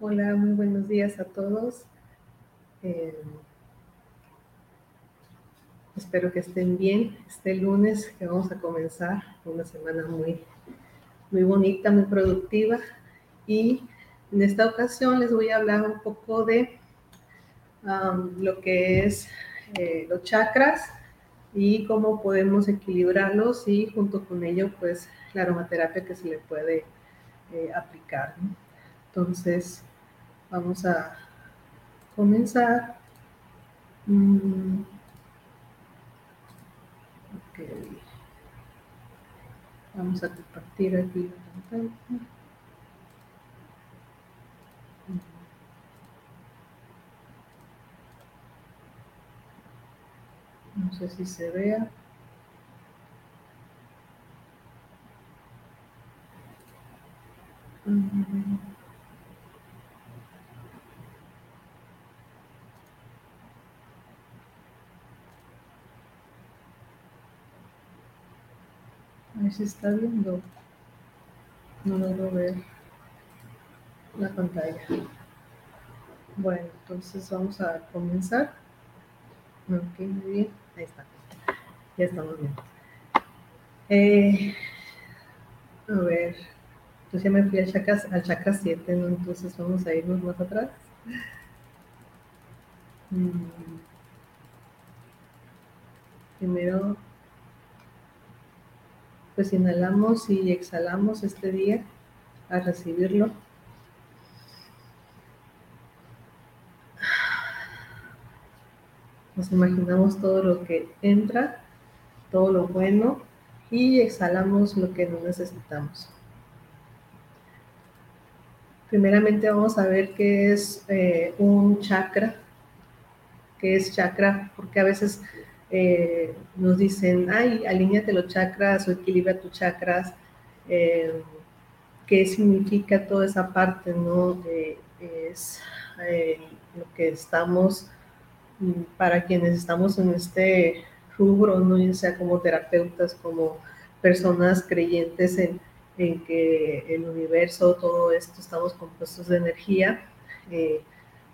Hola, muy buenos días a todos. Eh, espero que estén bien este lunes que vamos a comenzar una semana muy, muy bonita, muy productiva. Y en esta ocasión les voy a hablar un poco de um, lo que es eh, los chakras y cómo podemos equilibrarlos y junto con ello pues la aromaterapia que se le puede eh, aplicar. Entonces, vamos a comenzar. Mm. Okay. Vamos a compartir aquí la pantalla. No sé si se vea. Mm. Ahí se está viendo. No logro ver la pantalla. Bueno, entonces vamos a comenzar. Ok, muy bien. Ahí está. Ya estamos bien. Eh, a ver. Yo ya me fui al chakra, al chakra 7, ¿no? Entonces vamos a irnos más atrás. Mm. Primero pues inhalamos y exhalamos este día a recibirlo. Nos imaginamos todo lo que entra, todo lo bueno y exhalamos lo que no necesitamos. Primeramente vamos a ver qué es eh, un chakra, qué es chakra, porque a veces eh, nos dicen, ay, alíñate los chakras o equilibra tus chakras, eh, qué significa toda esa parte, ¿no? Eh, es lo que estamos, mm, para quienes estamos en este rubro, ¿no? ya sea como terapeutas, como personas creyentes en, en que el universo, todo esto, estamos compuestos de energía,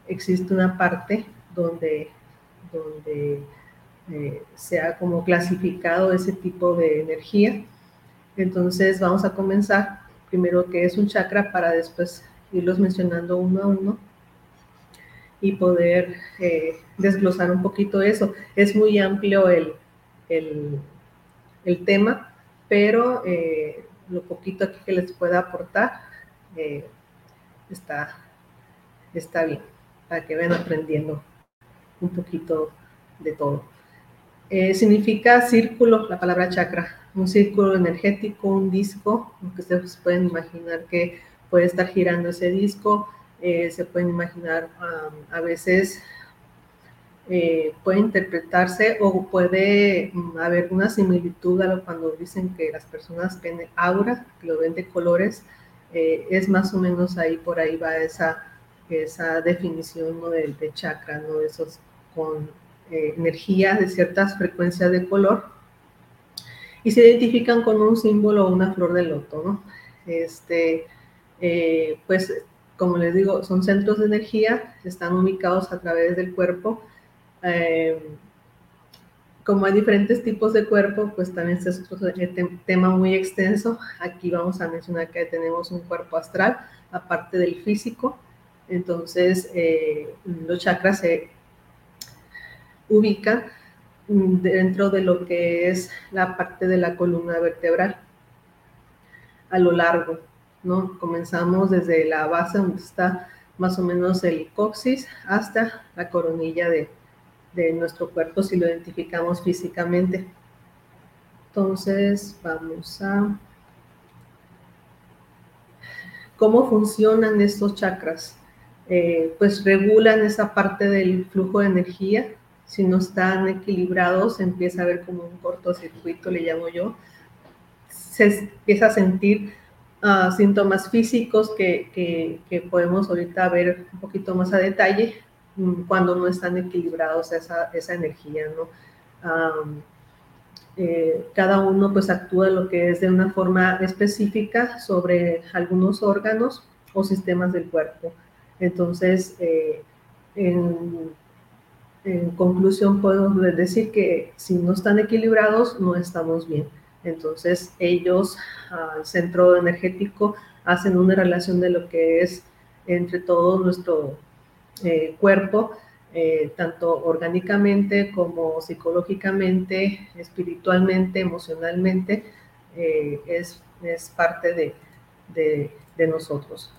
existe una parte donde, donde eh, se ha como clasificado ese tipo de energía. Entonces vamos a comenzar primero que es un chakra para después irlos mencionando uno a uno y poder eh, desglosar un poquito eso. Es muy amplio el, el, el tema, pero eh, lo poquito aquí que les pueda aportar está, está bien, para que vayan aprendiendo un poquito de todo. Eh, significa círculo, la palabra chakra, un círculo energético, un disco, que ustedes pueden imaginar que puede estar girando ese disco, eh, se pueden imaginar a veces eh, puede interpretarse o puede um, haber una similitud a lo cuando dicen que las personas ven aura, que lo ven de colores, es más o menos ahí, por ahí va esa, esa definición ¿no? de, de chakra, ¿no? esos con eh, energía de ciertas frecuencias de color y se identifican con un símbolo o una flor de loto, ¿no? Este, eh, pues, como les digo, son centros de energía, están ubicados a través del cuerpo. Eh, como hay diferentes tipos de cuerpo, pues también este es otro tema muy extenso. Aquí vamos a mencionar que tenemos un cuerpo astral, aparte del físico. Entonces, los chakras se ubica dentro de lo que es la parte de la columna vertebral a lo largo, ¿no? Comenzamos desde la base donde está más o menos el coxis hasta la coronilla de, de nuestro cuerpo si lo identificamos físicamente. Entonces, vamos a... ¿Cómo funcionan estos chakras? Eh, pues regulan esa parte del flujo de energía. Si no están equilibrados, empieza a haber como un cortocircuito, le llamo yo. Se empieza a sentir uh, síntomas físicos que, que, podemos ahorita ver un poquito más a detalle mm, cuando no están equilibrados esa, esa energía, ¿no? Um, eh, cada uno pues actúa lo que es de una forma específica sobre algunos órganos o sistemas del cuerpo. Entonces, eh, en, conclusión, podemos decir que si no están equilibrados, no estamos bien. Entonces, ellos, al centro energético, hacen una relación de lo que es entre todo nuestro eh, cuerpo eh, tanto orgánicamente como psicológicamente, espiritualmente, emocionalmente, eh, es, parte de, nosotros.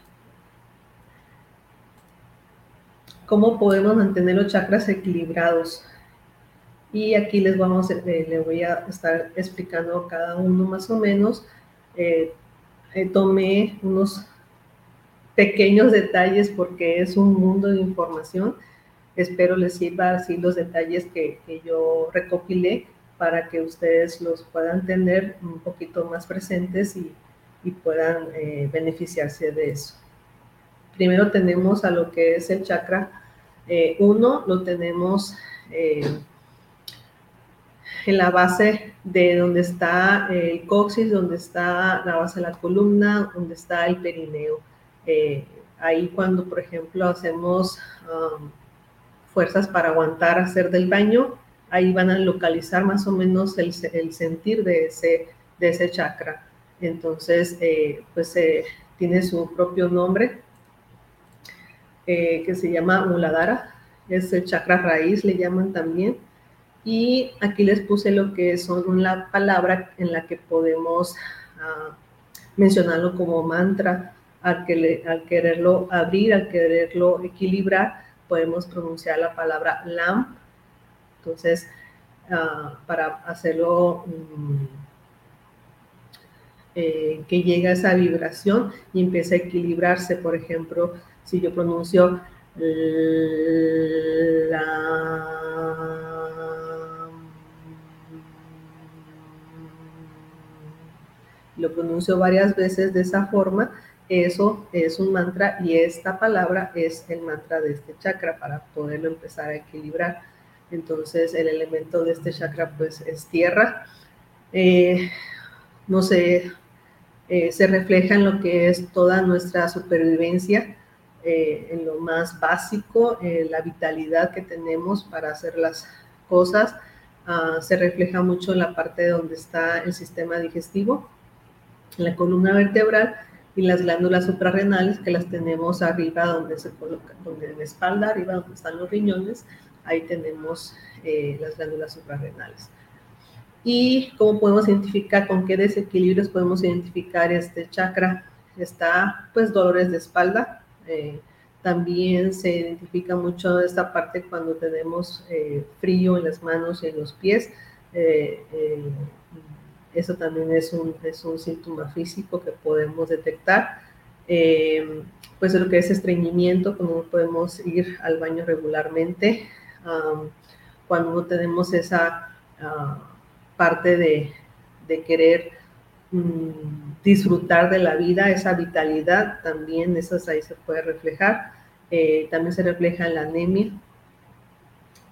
¿Cómo podemos mantener los chakras equilibrados? Y aquí les vamos, eh, voy a estar explicando cada uno más o menos. tomé unos pequeños detalles porque es un mundo de información Espero les sirva así los detalles que, yo recopilé para que ustedes los puedan tener un poquito más presentes y, puedan eh, beneficiarse de eso. Primero tenemos a lo que es el chakra 1, eh, lo tenemos eh, en la base de donde está el coxis, donde está la base de la columna, donde está el perineo. ahí cuando, por ejemplo, hacemos... Um, fuerzas para aguantar hacer del baño, ahí van a localizar más o menos el, sentir de ese, de ese chakra. Entonces, eh, pues eh, tiene su propio nombre, eh, que se llama Muladhara, es el chakra raíz, le llaman también. Y aquí les puse lo que son una palabra en la que podemos ah, mencionarlo como mantra, al, que al quererlo abrir, al quererlo equilibrar, podemos pronunciar la palabra LAM. Entonces, ah, para hacerlo mm, eh, que llegue esa vibración y empiece a equilibrarse, por ejemplo, si yo pronuncio LAM, lo pronuncio varias veces de esa forma, eso es un mantra y esta palabra es el mantra de este chakra para poderlo empezar a equilibrar. Entonces el elemento de este chakra pues es tierra. Eh, no sé, eh, se refleja en lo que es toda nuestra supervivencia, eh, en lo más básico, la vitalidad que tenemos para hacer las cosas. Ah, se refleja mucho en la parte donde está el sistema digestivo, la columna vertebral y las glándulas suprarrenales que las tenemos arriba donde se coloca, donde en la espalda, arriba donde están los riñones, ahí tenemos eh, las glándulas suprarrenales. Y cómo podemos identificar, con qué desequilibrios podemos identificar este chakra. Está, pues, dolores de espalda. Eh, también se identifica mucho esta parte cuando tenemos eh, frío en las manos y en los pies. Eso también es un, es un síntoma físico que podemos detectar. Eh, pues lo que es estreñimiento, cuando podemos ir al baño regularmente, cuando no tenemos esa ah, parte de, de querer mm, disfrutar de la vida, esa vitalidad, también eso ahí se puede reflejar. Eh, también se refleja en la anemia,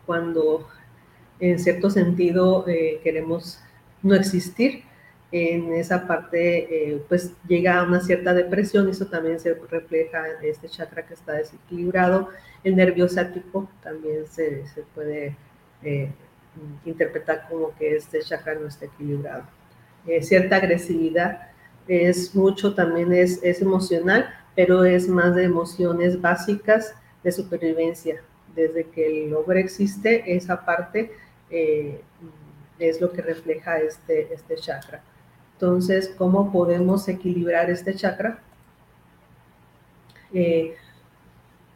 cuando en cierto sentido eh, queremos no existir. En esa parte, eh, pues llega a una cierta depresión, eso también se refleja en este chakra que está desequilibrado. El nervio ciático también se, se puede interpretar como que este chakra no está equilibrado. Cierta agresividad es mucho, también es, es emocional, pero es más de emociones básicas de supervivencia. Desde que el hombre existe, esa parte es lo que refleja este, este chakra. Entonces, ¿cómo podemos equilibrar este chakra? Eh,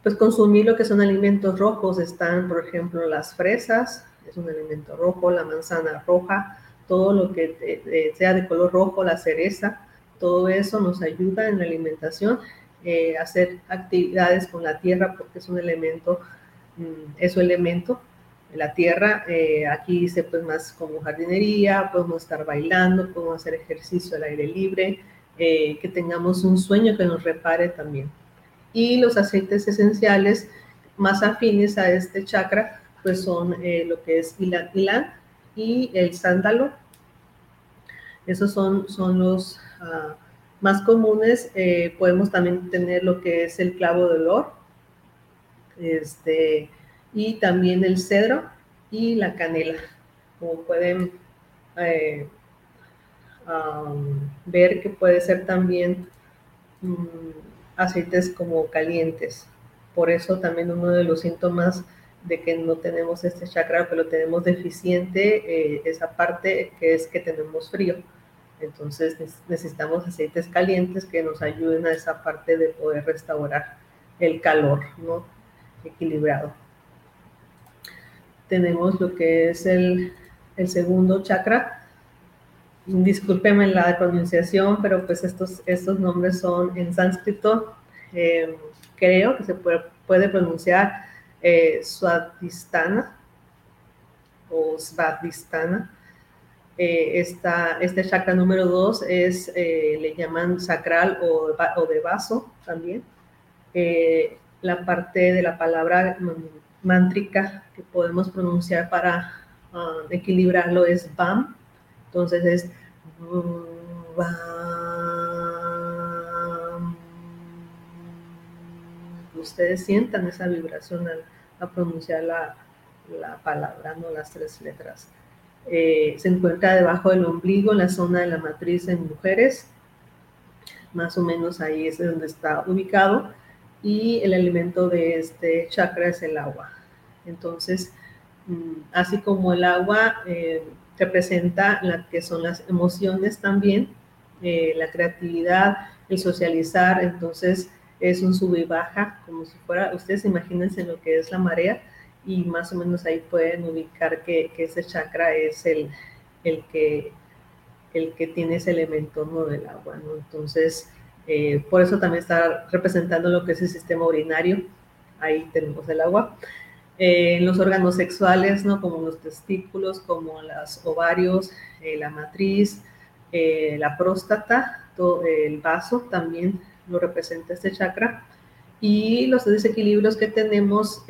pues consumir lo que son alimentos rojos. Están, por ejemplo, las fresas, es un alimento rojo, la manzana roja, todo lo que sea de color rojo, la cereza, todo eso nos ayuda en la alimentación, eh, hacer actividades con la tierra porque es un elemento, mm, es un elemento, la tierra, eh, aquí dice pues más como jardinería, podemos estar bailando, podemos hacer ejercicio al aire libre, eh, que tengamos un sueño que nos repare también. Y los aceites esenciales más afines a este chakra, pues son lo que es ilan, ilan y el sándalo. Esos son, son los ah, más comunes. Eh, podemos también tener lo que es el clavo de olor, este, y también el cedro y la canela. Como pueden eh, ver que puede ser también mm, aceites como calientes. Por eso también uno de los síntomas de que no tenemos este chakra, pero tenemos deficiente eh, esa parte que es que tenemos frío. Entonces necesitamos aceites calientes que nos ayuden a esa parte de poder restaurar el calor. Equilibrado. Tenemos lo que es el, segundo chakra. Discúlpeme la pronunciación, pero pues estos, estos nombres son en sánscrito. Eh, creo que se puede, puede pronunciar eh, o Svadhisthana. Eh, este chakra número dos es, eh, le llaman sacral o, o de vaso también. Eh, la parte de la palabra mántrica que podemos pronunciar para ah, equilibrarlo es BAM. Entonces es BAM. Ustedes sientan esa vibración al, pronunciar la, la palabra, no las tres letras. Eh, se encuentra debajo del ombligo, en la zona de la matriz en mujeres. Más o menos ahí es donde está ubicado. Y el alimento de este chakra es el agua. Entonces, mm, así como el agua eh, representa la que son las emociones también, eh, la creatividad, el socializar, entonces es un sube y baja, como si fuera, ustedes imagínense lo que es la marea, y más o menos ahí pueden ubicar que, ese chakra es el, el, que, el que tiene ese elemento ¿no? del agua. ¿no? Entonces, eh, por eso también está representando lo que es el sistema urinario. Ahí tenemos el agua. Eh, los órganos sexuales, ¿no? como los testículos, como los ovarios, eh, la matriz, la próstata, todo, el vaso también lo representa este chakra. Y los desequilibrios que tenemos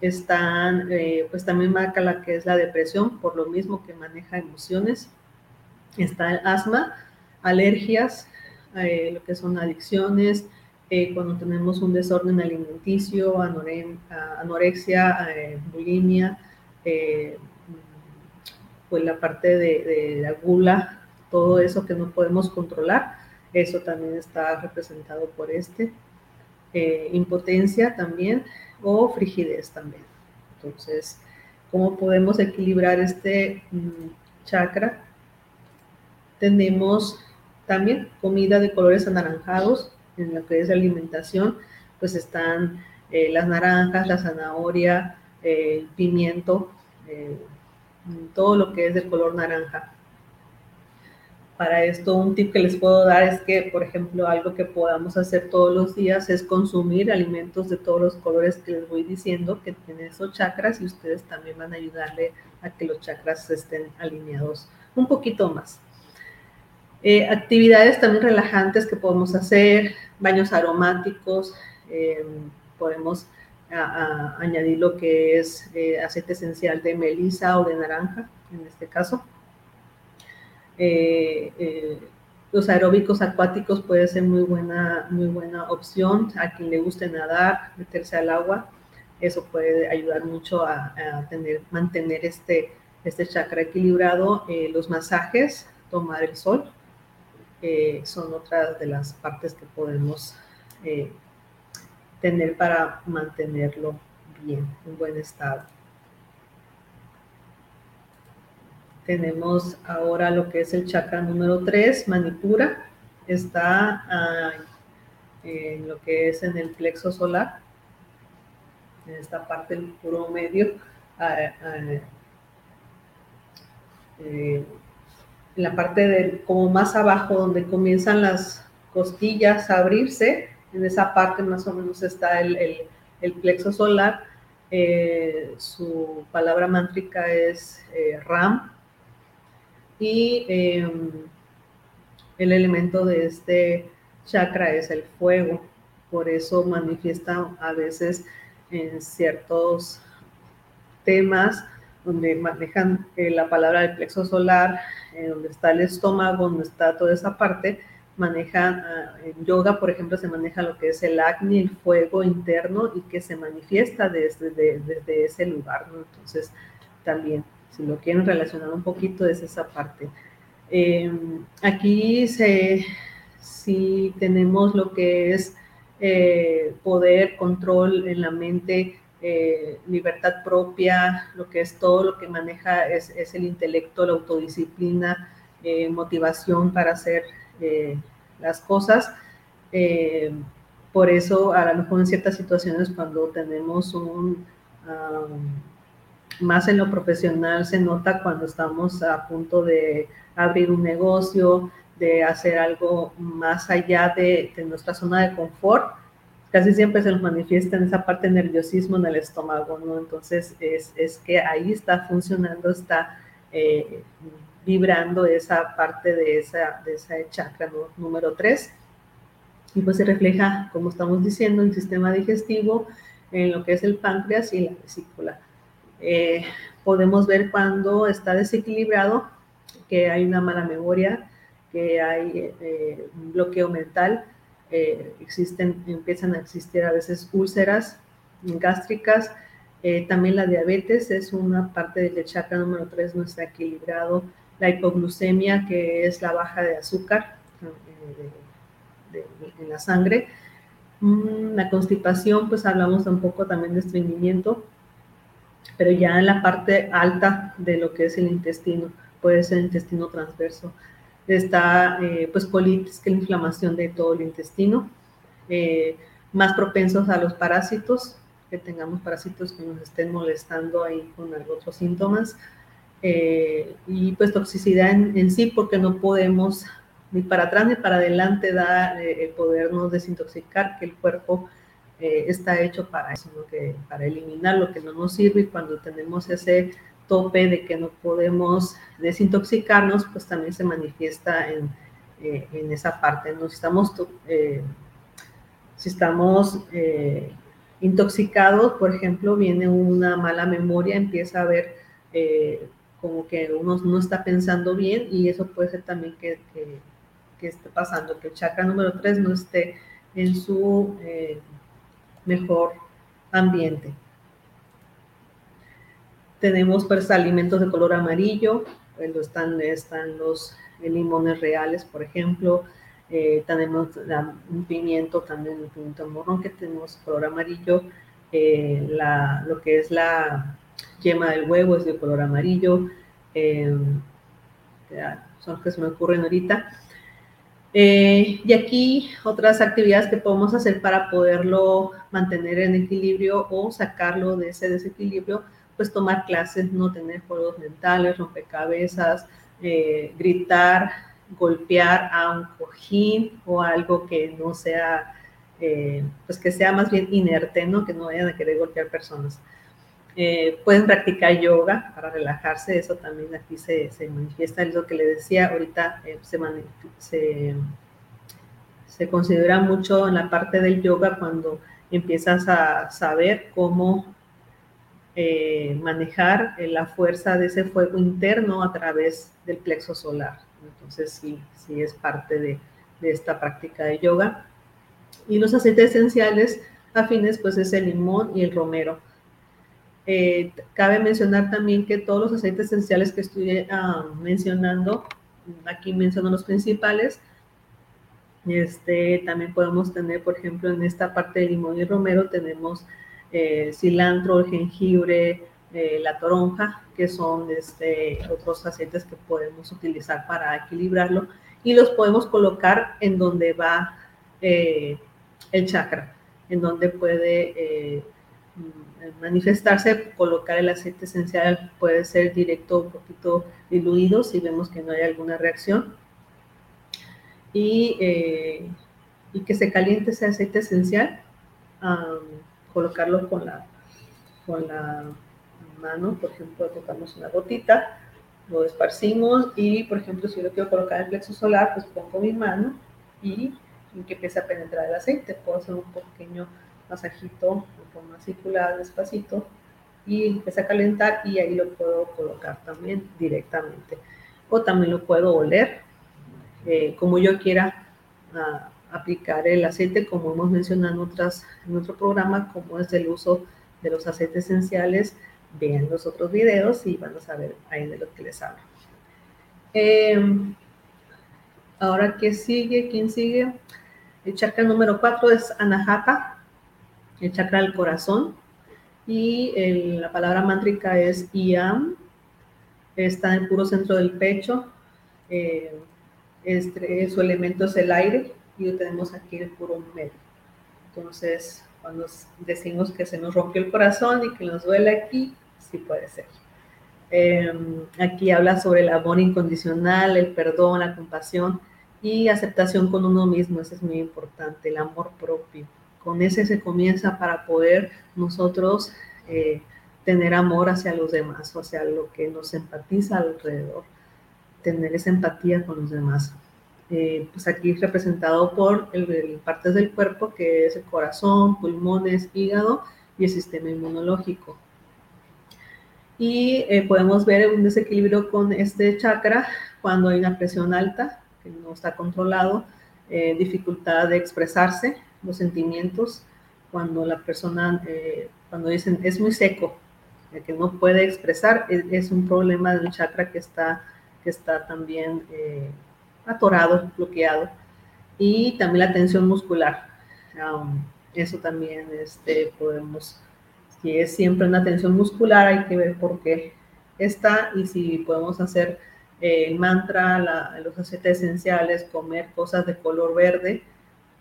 están, eh, pues también marca la que es la depresión, por lo mismo que maneja emociones. Está el asma, alergias, eh, lo que son adicciones, eh, cuando tenemos un desorden alimenticio, anorexia, bulimia, pues la parte de, de, la gula, todo eso que no podemos controlar, eso también está representado por este. impotencia también, o frigidez también. Entonces, ¿cómo podemos equilibrar este mm, chakra? Tenemos también comida de colores anaranjados en lo que es alimentación, pues están eh, las naranjas, la zanahoria, el pimiento, eh, todo lo que es de color naranja. Para esto, un tip que les puedo dar es que, por ejemplo, algo que podamos hacer todos los días es consumir alimentos de todos los colores que les voy diciendo, que tienen esos chakras y ustedes también van a ayudarle a que los chakras estén alineados un poquito más. Eh, actividades también relajantes que podemos hacer, baños aromáticos, eh, podemos añadir lo que es eh, aceite esencial de melisa o de naranja, en este caso eh, eh, los aeróbicos acuáticos puede ser muy buena, muy buena opción. A quien le guste nadar, meterse al agua, eso puede ayudar mucho a, tener, mantener este, este chakra equilibrado. Eh, los masajes, tomar el sol, son otras de las partes que podemos tener para mantenerlo bien, en buen estado. Tenemos ahora lo que es el chakra número 3, Manipura. Está ah, en lo que es en el plexo solar, en esta parte del puro medio. Ah, ah, en la parte de como más abajo donde comienzan las costillas a abrirse, en esa parte más o menos está el, el, plexo solar. Eh, su palabra mántrica es eh, Ram. Y em, el elemento de este chakra es el fuego. Por eso manifiesta a veces en ciertos temas donde manejan eh, la palabra del plexo solar, donde está el estómago, donde está toda esa parte, maneja, ah, en yoga, por ejemplo, se maneja lo que es el acne, el fuego interno y que se manifiesta desde, desde ese lugar. Entonces, también, si lo quieren relacionar un poquito, es esa parte. Em, aquí se, si tenemos lo que es eh, poder, control en la mente, eh, libertad propia, lo que es todo lo que maneja es, el intelecto, la autodisciplina, eh, motivación para hacer las cosas. Eh, por eso, a lo mejor en ciertas situaciones, cuando tenemos un, más en lo profesional, se nota cuando estamos a punto de abrir un negocio, de hacer algo más allá de, nuestra zona de confort, casi siempre se nos manifiesta en esa parte de nerviosismo en el estómago, ¿no? Entonces es, es que ahí está funcionando, está eh, vibrando esa parte de esa, de esa chakra número 3. Y pues se refleja, como estamos diciendo, el sistema digestivo, en lo que es el páncreas y la vesícula. Eh, podemos ver cuando está desequilibrado que hay una mala memoria, que hay eh, un bloqueo mental, eh, existen, empiezan a existir a veces úlceras gástricas, también la diabetes es una parte del chakra número 3 no está equilibrado, la hipoglucemia, que es la baja de azúcar en la sangre. Mm, la constipación, pues hablamos un poco también de estreñimiento, pero ya en la parte alta de lo que es el intestino, puede ser intestino transverso. Está, eh, pues, colitis, que es la inflamación de todo el intestino. Eh, más propensos a los parásitos, que tengamos parásitos que nos estén molestando ahí con otros síntomas. Eh, y pues toxicidad en, sí, porque no podemos ni para atrás ni para adelante dar eh, el podernos desintoxicar, que el cuerpo eh, está hecho para eso, que, para eliminar lo que no nos sirve y cuando tenemos ese tope de que no podemos desintoxicarnos, pues también se manifiesta en, en esa parte. Si estamos, estamos intoxicados, por ejemplo, viene una mala memoria, empieza a haber como que uno no está pensando bien y eso puede ser también que, esté pasando, que el chakra número 3 no esté en su eh, mejor ambiente. Tenemos pues alimentos de color amarillo, pues, están, están los limones reales, por ejemplo, eh, tenemos un pimiento, también un pimiento morrón que tenemos color amarillo, eh, lo que es la yema del huevo es de color amarillo, eh, son los que se me ocurren ahorita. Eh, y aquí otras actividades que podemos hacer para poderlo mantener en equilibrio o sacarlo de ese desequilibrio, pues tomar clases, no tener juegos mentales, rompecabezas, eh, gritar, golpear a un cojín o algo que no sea, pues que sea más bien inerte, ¿no? Que no vayan a querer golpear personas. Eh, pueden practicar yoga para relajarse, eso también aquí se, se manifiesta, es lo que le decía, ahorita eh, se, se, considera mucho en la parte del yoga cuando empiezas a saber cómo eh, manejar la fuerza de ese fuego interno a través del plexo solar. Entonces sí, sí es parte de, de esta práctica de yoga. Y los aceites esenciales afines pues es el limón y el romero eh, cabe mencionar también que todos los aceites esenciales que estoy ah, mencionando, aquí menciono los principales, este, también podemos tener, por ejemplo, en esta parte de limón y romero tenemos eh, cilantro, jengibre, eh, la toronja, que son este, otros aceites que podemos utilizar para equilibrarlo y los podemos colocar en donde va el chakra, en donde puede manifestarse, colocar el aceite esencial puede ser directo, un poquito diluido si vemos que no hay alguna reacción. Y, eh, y que se caliente ese aceite esencial, colocarlo con la, con la mano, por ejemplo, tocamos una gotita, lo esparcimos y, por ejemplo, si yo lo quiero colocar en plexo solar, pues pongo mi mano y, que empiece a penetrar el aceite. Puedo hacer un pequeño masajito forma circular, despacito, y empieza a calentar y ahí lo puedo colocar también directamente. O también lo puedo oler, eh, como yo quiera aplicar el aceite, como hemos mencionado en, otras, en otro programa, como es el uso de los aceites esenciales vean los otros videos y van a saber ahí de lo que les hablo. Em, ahora, ¿qué sigue? ¿Quién sigue? El chakra número 4 es Anahata, el chakra del corazón. Y la palabra mántrica es Iam, está en el puro centro del pecho. Eh, este, su elemento es el aire y lo tenemos aquí el puro medio. Entonces, cuando decimos que se nos rompió el corazón y que nos duele aquí, sí puede ser. Em, aquí habla sobre el amor incondicional, el perdón, la compasión y aceptación con uno mismo. Eso es muy importante, el amor propio. Con ese se comienza para poder nosotros eh, tener amor hacia los demás, o sea, lo que nos empatiza alrededor, tener esa empatía con los demás. Eh, pues aquí es representado por el, partes del cuerpo que es el corazón, pulmones, hígado y el sistema inmunológico. Y eh, podemos ver un desequilibrio con este chakra cuando hay una presión alta, que no está controlado, dificultad de expresarse, los sentimientos, cuando la persona, cuando dicen es muy seco, que no puede expresar, es, es, un problema del chakra que está, que está también atorado, bloqueado, y también la tensión muscular. eso también este, podemos, si es siempre una tensión muscular, hay que ver por qué está y si podemos hacer eh, el mantra, los aceites esenciales, comer cosas de color verde,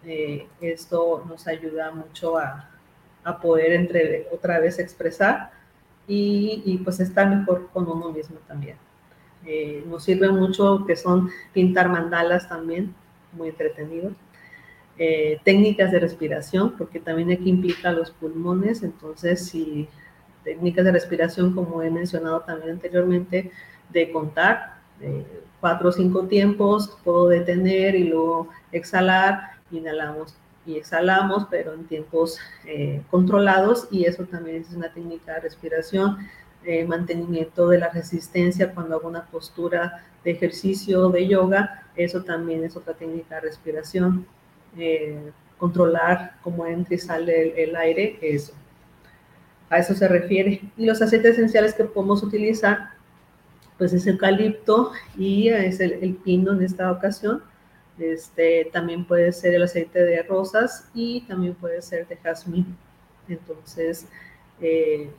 eh, esto nos ayuda mucho a, a, poder entre, otra vez expresar y, y pues estar mejor con uno mismo también. Eh, nos sirve mucho que son pintar mandalas también, muy entretenido. Eh, técnicas de respiración, porque también aquí implica los pulmones, entonces si técnicas de respiración, como he mencionado también anteriormente, de contar cuatro o cinco tiempos, puedo detener y luego exhalar, inhalamos y exhalamos, pero en tiempos eh, controlados y eso también es una técnica de respiración mantenimiento de la resistencia cuando hago una postura de ejercicio de yoga, eso también es otra técnica de respiración. Eh, controlar cómo entra y sale el, aire, eso. A eso se refiere. Y los aceites esenciales que podemos utilizar, pues es eucalipto y es el, pino en esta ocasión. Este, también puede ser el aceite de rosas y también puede ser de jazmín. Entonces, eh,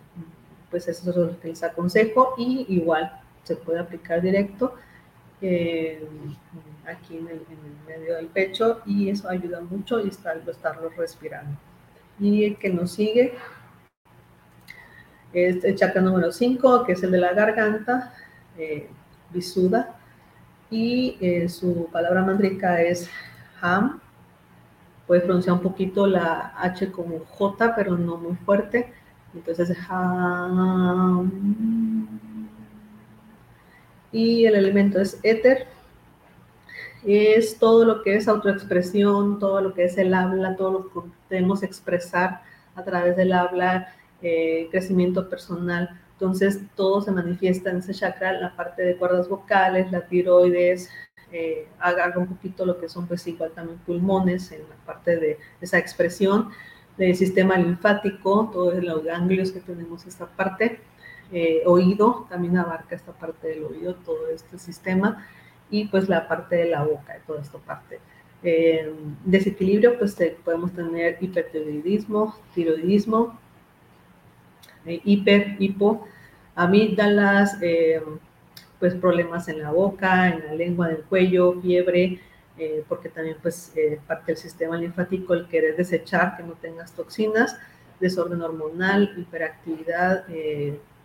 pues eso es lo que les aconsejo y igual se puede aplicar directo eh, aquí en el, medio del pecho y eso ayuda mucho y estarlo, estarlo respirando. Y el que nos sigue es el chakra número 5, que es el de la garganta, eh, Visuda, y eh, su palabra mandrica es Ham. Puede pronunciar un poquito la H como J, pero no muy fuerte. Entonces, y el elemento es éter. Es todo lo que es autoexpresión, todo lo que es el habla, todo lo que podemos expresar a través del habla, eh, crecimiento personal. Entonces, todo se manifiesta en ese chakra, la parte de cuerdas vocales, la tiroides, eh, haga un poquito lo que son, pues igual también pulmones en la parte de esa expresión del sistema linfático, todos los ganglios que tenemos esta parte, eh, oído, también abarca esta parte del oído, todo este sistema, y pues la parte de la boca, toda esta parte. Eh, desequilibrio, pues podemos tener hipertiroidismo, tiroidismo, eh, hiper, hipo, amígdalas, pues problemas en la boca, en la lengua, en el cuello, fiebre, eh, porque también pues eh, parte del sistema linfático el querer desechar, que no tengas toxinas, desorden hormonal, hiperactividad,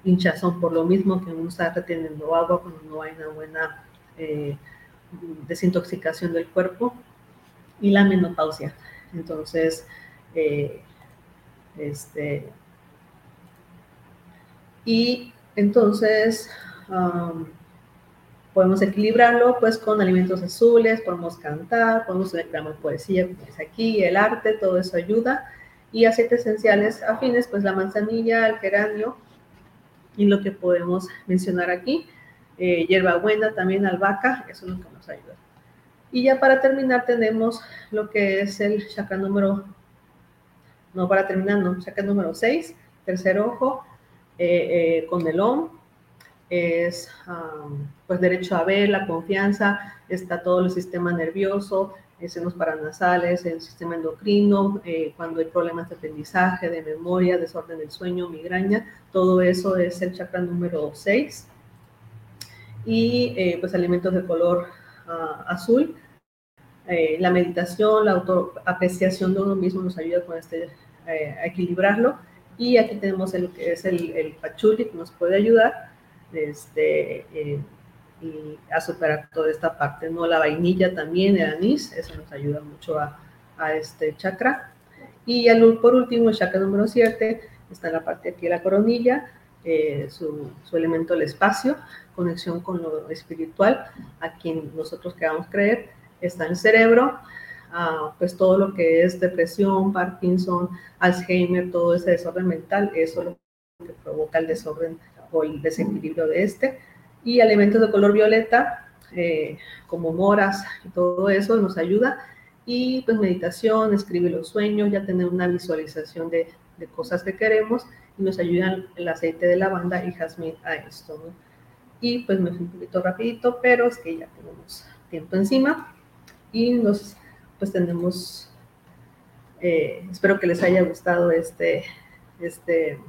hinchazón por lo mismo que uno está reteniendo agua cuando no hay una buena desintoxicación del cuerpo y la menopausia. Entonces, este, y entonces podemos equilibrarlo pues con alimentos azules, podemos cantar, podemos leer poesía, como es aquí, el arte, todo eso ayuda. Y aceites esenciales afines, pues la manzanilla, el geranio y lo que podemos mencionar aquí, eh, hierbabuena, también albahaca, eso es lo que nos ayuda. Y ya para terminar tenemos lo que es el chakra número, no para terminar, no, chakra número 6, tercer ojo, eh, eh, con es pues derecho a ver, la confianza, está todo el sistema nervioso, senos paranasales, el sistema endocrino, eh, cuando hay problemas de aprendizaje, de memoria, desorden del sueño, migraña, todo eso es el chakra número 6. Y eh, pues alimentos de color ah, azul. Eh, la meditación, la autoapreciación de uno mismo nos ayuda con este, a equilibrarlo. Y aquí tenemos el que es el, el que nos puede ayudar este, eh, y a superar toda esta parte, ¿no? La vainilla también, el anís, eso nos ayuda mucho a, este chakra. Y el, por último, el chakra número 7, está en la parte aquí la coronilla, eh, su, su, elemento el espacio, conexión con lo espiritual, a quien nosotros queramos creer, está en el cerebro, ah, pues todo lo que es depresión, Parkinson, Alzheimer, todo ese desorden mental, eso es lo que provoca el desorden o el desequilibrio de este. Y elementos de color violeta, eh, como moras y todo eso, nos ayuda. Y pues meditación, escribir los sueños, ya tener una visualización de, de cosas que queremos y nos ayudan el aceite de lavanda y jazmín a esto. Y pues me fui un poquito rapidito, pero es que ya tenemos tiempo encima y nos pues tenemos, eh, espero que les haya gustado este, este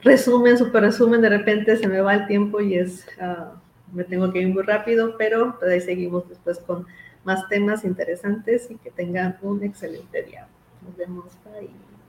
resumen, super resumen, de repente se me va el tiempo y es, uh, me tengo que ir muy rápido, pero pues ahí seguimos después con más temas interesantes y que tengan un excelente día. Nos vemos. Bye.